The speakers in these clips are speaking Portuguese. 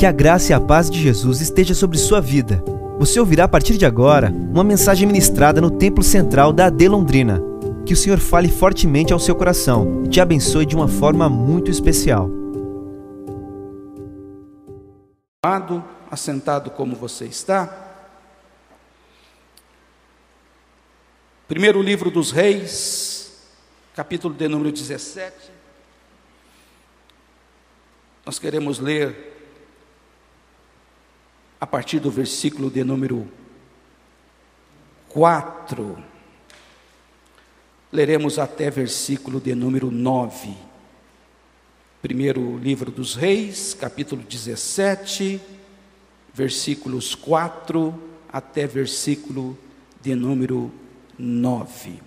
Que a graça e a paz de Jesus esteja sobre sua vida. Você ouvirá a partir de agora uma mensagem ministrada no Templo Central da AD Londrina. Que o Senhor fale fortemente ao seu coração e te abençoe de uma forma muito especial. Assentado como você está. Primeiro livro dos Reis, capítulo de número 17. Nós queremos ler a partir do versículo de número 4. Leremos até versículo de número 9. Primeiro livro dos Reis, capítulo 17, versículos 4 até versículo de número 9.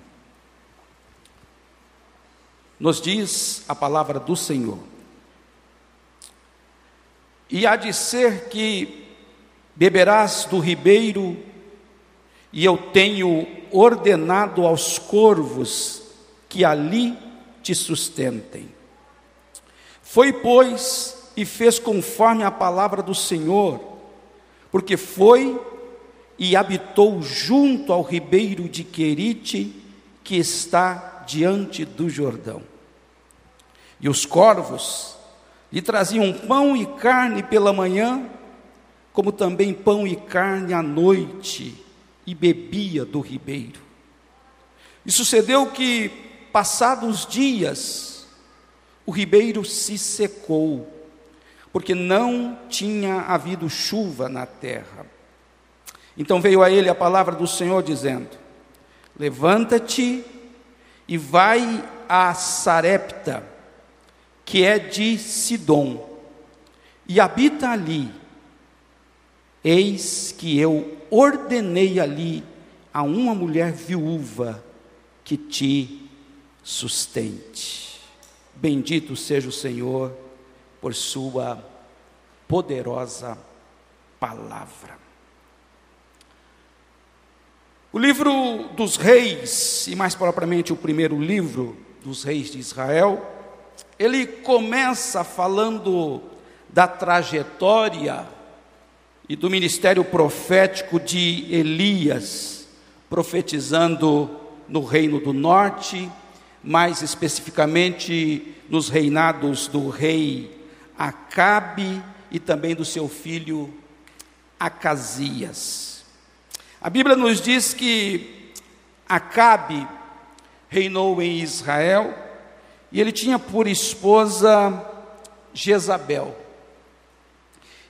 Nos diz a palavra do Senhor: E há de ser que beberás do ribeiro, e eu tenho ordenado aos corvos que ali te sustentem. Foi, pois, e fez conforme a palavra do Senhor, porque foi e habitou junto ao ribeiro de Querite, que está diante do Jordão. E os corvos lhe traziam pão e carne pela manhã, como também pão e carne à noite, e bebia do ribeiro. E sucedeu que, passados dias, o ribeiro se secou, porque não tinha havido chuva na terra. Então veio a ele a palavra do Senhor dizendo: Levanta-te e vai a Sarepta, que é de Sidom, e habita ali Eis que eu ordenei ali a uma mulher viúva que te sustente. Bendito seja o Senhor por Sua poderosa palavra. O livro dos reis, e mais propriamente o primeiro livro dos reis de Israel, ele começa falando da trajetória e do ministério profético de Elias, profetizando no reino do norte, mais especificamente nos reinados do rei Acabe e também do seu filho Acasias. A Bíblia nos diz que Acabe reinou em Israel e ele tinha por esposa Jezabel.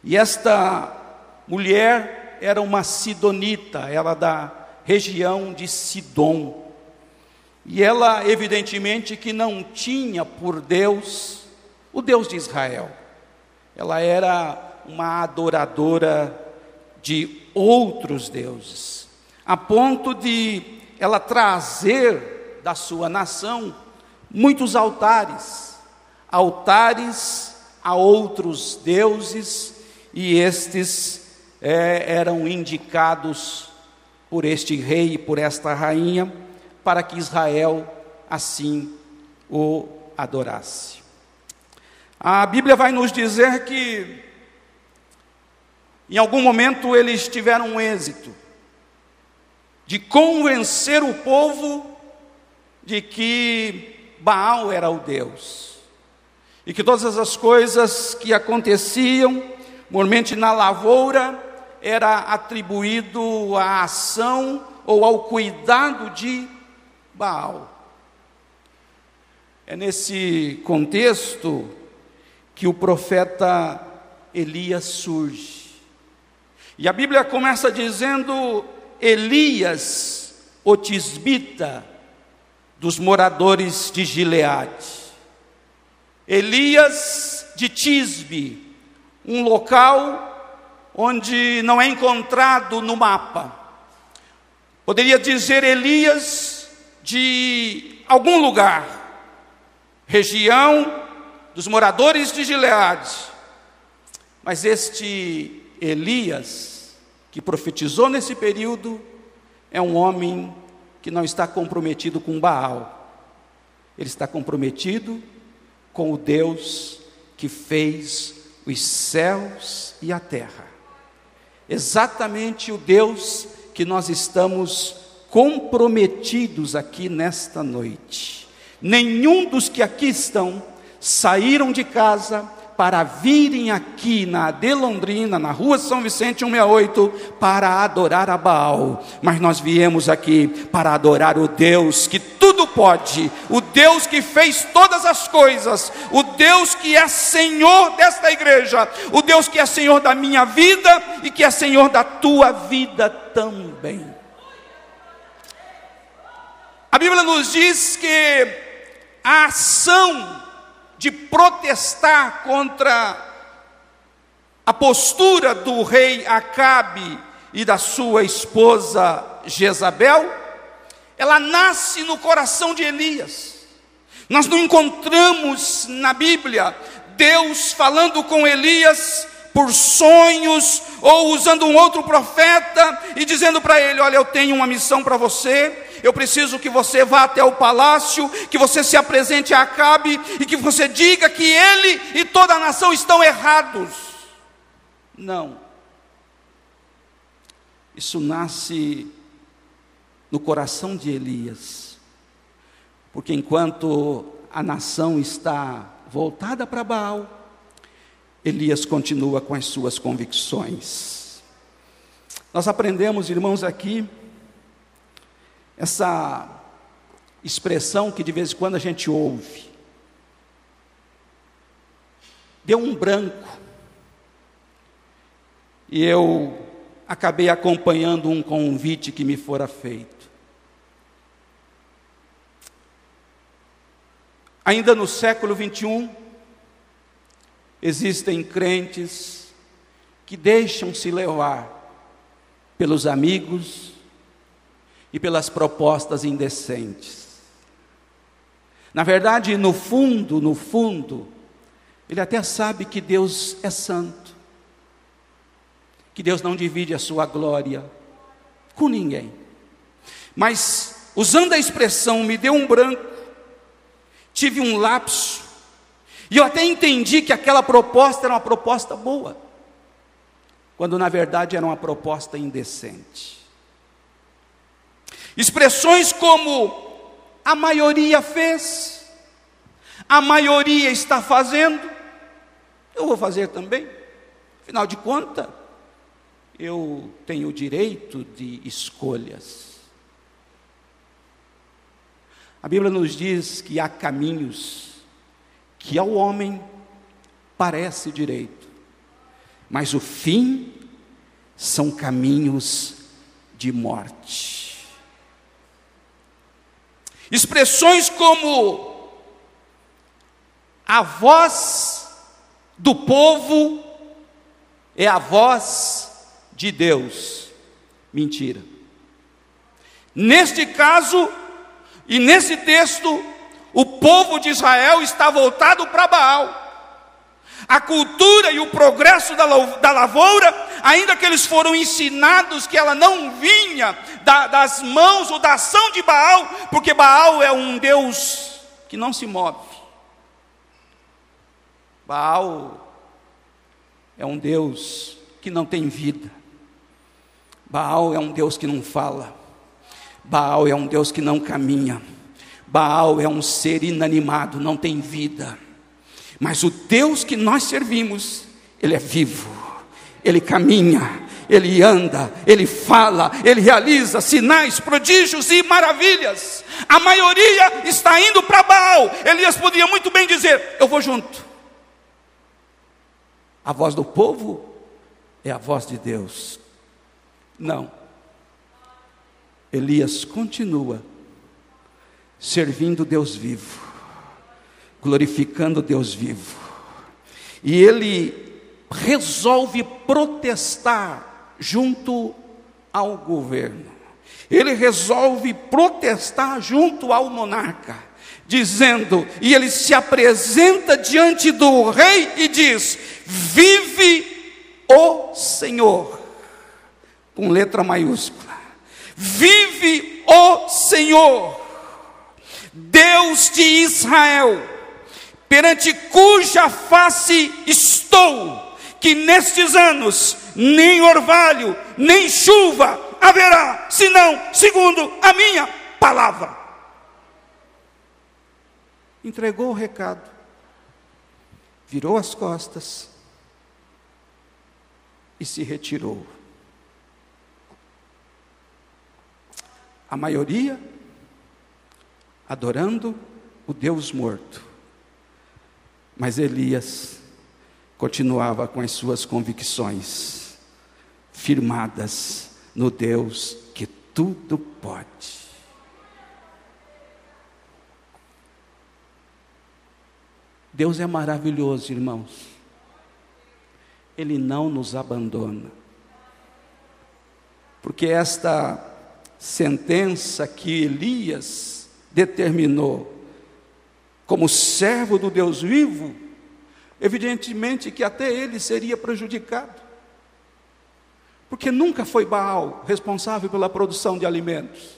E esta mulher era uma sidonita, ela da região de Sidom. E ela, evidentemente, que não tinha por Deus o Deus de Israel. Ela era uma adoradora de outros deuses, a ponto de ela trazer da sua nação muitos altares, altares a outros deuses, e estes é, eram indicados por este rei e por esta rainha, para que Israel assim o adorasse. A Bíblia vai nos dizer que, em algum momento, eles tiveram um êxito de convencer o povo de que Baal era o Deus, e que todas as coisas que aconteciam, normalmente na lavoura, era atribuído à ação ou ao cuidado de Baal. É nesse contexto que o profeta Elias surge. E a Bíblia começa dizendo: Elias, o tisbita, dos moradores de Gileade. Elias de Tisbe, um local onde não é encontrado no mapa. Poderia dizer Elias de algum lugar, região dos moradores de Gileade. Mas este Elias, que profetizou nesse período, é um homem que não está comprometido com Baal, ele está comprometido com o Deus que fez os céus e a terra. Exatamente o Deus que nós estamos comprometidos aqui nesta noite. Nenhum dos que aqui estão saíram de casa para virem aqui na Delondrina, na rua São Vicente 168, para adorar a Baal, mas nós viemos aqui para adorar o Deus que tudo pode, o Deus que fez todas as coisas, o Deus que é Senhor desta igreja, o Deus que é Senhor da minha vida e que é Senhor da tua vida também. A Bíblia nos diz que a ação de protestar contra a postura do rei Acabe e da sua esposa Jezabel, ela nasce no coração de Elias. Nós não encontramos na Bíblia Deus falando com Elias por sonhos ou usando um outro profeta e dizendo para ele: Olha, eu tenho uma missão para você. Eu preciso que você vá até o palácio, que você se apresente a Acabe e que você diga que ele e toda a nação estão errados. Não. Isso nasce no coração de Elias. Porque enquanto a nação está voltada para Baal, Elias continua com as suas convicções. Nós aprendemos, irmãos, aqui, essa expressão que de vez em quando a gente ouve. Deu um branco. E eu acabei acompanhando um convite que me fora feito. Ainda no século 21, Existem crentes que deixam-se levar pelos amigos e pelas propostas indecentes. Na verdade, no fundo, no fundo, ele até sabe que Deus é santo, que Deus não divide a sua glória com ninguém. Mas, usando a expressão me deu um branco, tive um lapso, e eu até entendi que aquela proposta era uma proposta boa, quando na verdade era uma proposta indecente. Expressões como a maioria fez, a maioria está fazendo, eu vou fazer também. Afinal de contas, eu tenho o direito de escolhas. A Bíblia nos diz que há caminhos que ao homem parece direito, mas o fim são caminhos de morte. Expressões como a voz do povo é a voz de Deus. Mentira. Neste caso, e nesse texto, o povo de Israel está voltado para Baal. A cultura e o progresso da lavoura, ainda que eles foram ensinados que ela não vinha das mãos ou da ação de Baal, porque Baal é um Deus que não se move. Baal é um Deus que não tem vida. Baal é um Deus que não fala. Baal é um Deus que não caminha. Baal é um ser inanimado, não tem vida. Mas o Deus que nós servimos, ele é vivo, ele caminha, ele anda, ele fala, ele realiza sinais, prodígios e maravilhas. A maioria está indo para Baal. Elias podia muito bem dizer: Eu vou junto. A voz do povo é a voz de Deus. Não. Elias continua servindo Deus vivo, glorificando Deus vivo. E ele resolve protestar junto ao governo. Ele resolve protestar junto ao monarca, dizendo, e ele se apresenta diante do rei e diz: Vive o Senhor, com letra maiúscula. Vive o Senhor Deus de Israel, perante cuja face estou, que nestes anos nem orvalho, nem chuva haverá, senão segundo a minha palavra. Entregou o recado, virou as costas e se retirou. A maioria adorando o Deus morto. Mas Elias continuava com as suas convicções firmadas no Deus que tudo pode. Deus é maravilhoso, irmãos. Ele não nos abandona. Porque esta sentença que Elias determinou como servo do Deus vivo, evidentemente que até ele seria prejudicado. Porque nunca foi Baal responsável pela produção de alimentos,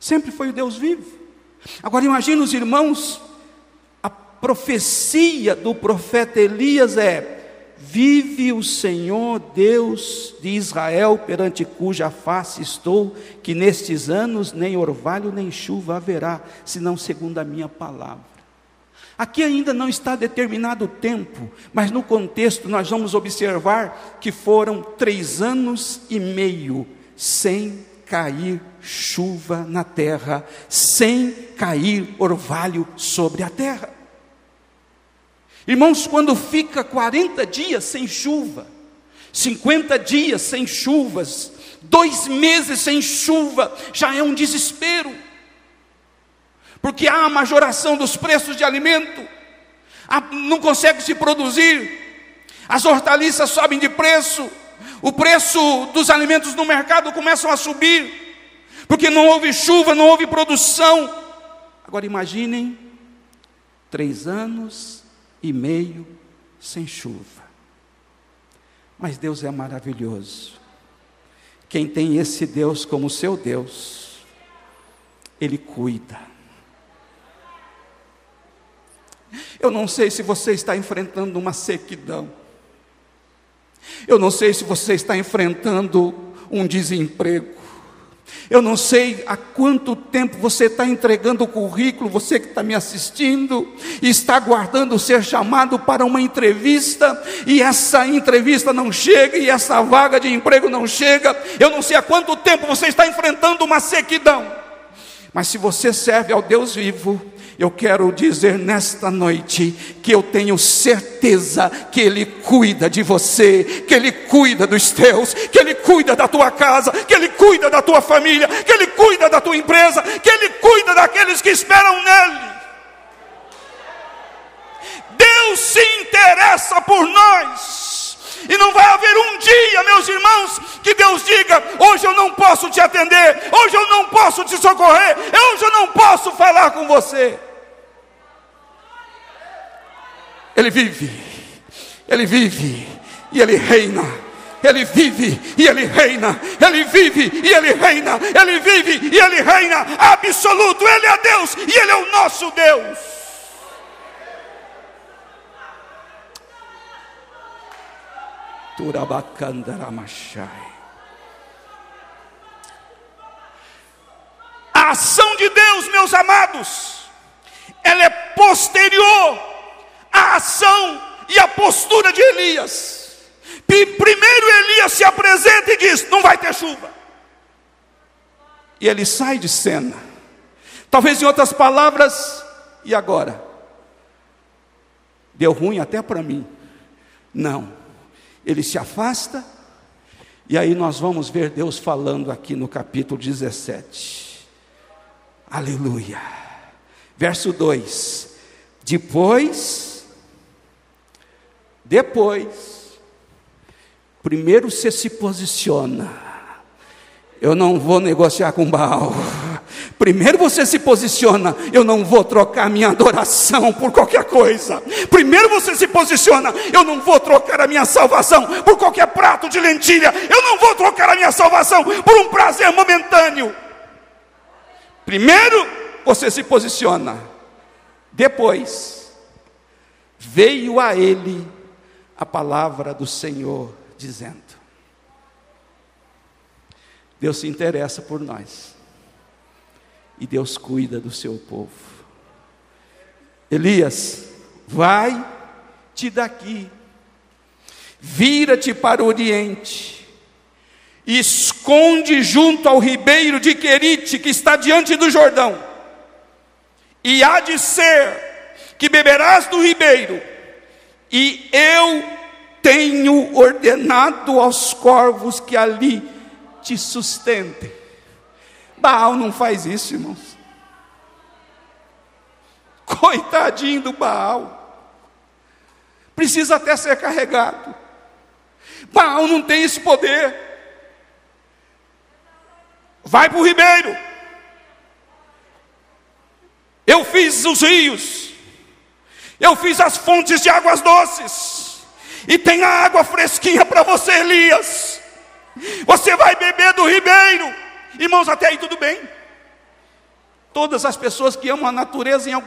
sempre foi o Deus vivo. Agora imagine os irmãos, a profecia do profeta Elias é: Vive o Senhor Deus de Israel, perante cuja face estou, que nestes anos nem orvalho nem chuva haverá, senão segundo a minha palavra. Aqui ainda não está determinado o tempo, mas no contexto nós vamos observar que foram três anos e meio sem cair chuva na terra, sem cair orvalho sobre a terra. Irmãos, quando fica 40 dias sem chuva, 50 dias sem chuvas, dois meses sem chuva, já é um desespero porque há a majoração dos preços de alimento, não consegue se produzir, as hortaliças sobem de preço, o preço dos alimentos no mercado começam a subir, porque não houve chuva, não houve produção. Agora imaginem, três anos e meio sem chuva. Mas Deus é maravilhoso. Quem tem esse Deus como seu Deus, Ele cuida. Eu não sei se você está enfrentando uma sequidão. Eu não sei se você está enfrentando um desemprego. Eu não sei há quanto tempo você está entregando o currículo, você que está me assistindo, e está aguardando ser chamado para uma entrevista, e essa entrevista não chega, e essa vaga de emprego não chega. Eu não sei há quanto tempo você está enfrentando uma sequidão. Mas se você serve ao Deus vivo, eu quero dizer nesta noite que eu tenho certeza que Ele cuida de você, que Ele cuida dos teus, que Ele cuida da tua casa, que Ele cuida da tua família, que Ele cuida da tua empresa, que Ele cuida daqueles que esperam nele. Deus se interessa por nós. E não vai haver um dia, meus irmãos, que Deus diga: hoje eu não posso te atender, hoje eu não posso te socorrer, hoje eu não posso falar com você. Ele vive, Ele vive e Ele reina. Ele vive e Ele reina, Ele vive e Ele reina, Ele vive e Ele reina, absoluto, Ele é Deus e Ele é o nosso Deus. A ação de Deus, meus amados, ela é posterior a ação e a postura de Elias. Primeiro Elias se apresenta e diz: Não vai ter chuva. E ele sai de cena. Talvez em outras palavras, e agora? Deu ruim até para mim. Não. Ele se afasta, e aí nós vamos ver Deus falando aqui no capítulo 17. Aleluia. Verso 2: Depois depois, primeiro você se posiciona. Eu não vou negociar com Baal. Primeiro você se posiciona, eu não vou trocar minha adoração por qualquer coisa. Primeiro você se posiciona, eu não vou trocar a minha salvação por qualquer prato de lentilha. Eu não vou trocar a minha salvação por um prazer momentâneo. Primeiro você se posiciona. Depois veio a ele a palavra do Senhor, dizendo: Deus se interessa por nós, e Deus cuida do seu povo. Elias, vai-te daqui, vira-te para o oriente, esconde junto ao ribeiro de Querite, que está diante do Jordão, e há de ser que beberás do ribeiro, e eu tenho ordenado aos corvos que ali te sustentem. Baal não faz isso, irmãos. Coitadinho do Baal. Precisa até ser carregado. Baal não tem esse poder. Vai para o ribeiro. Eu fiz os rios. Eu fiz as fontes de águas doces. E tem a água fresquinha para você, Elias. Você vai beber do ribeiro. Irmãos, até aí tudo bem. Todas as pessoas que amam a natureza em algum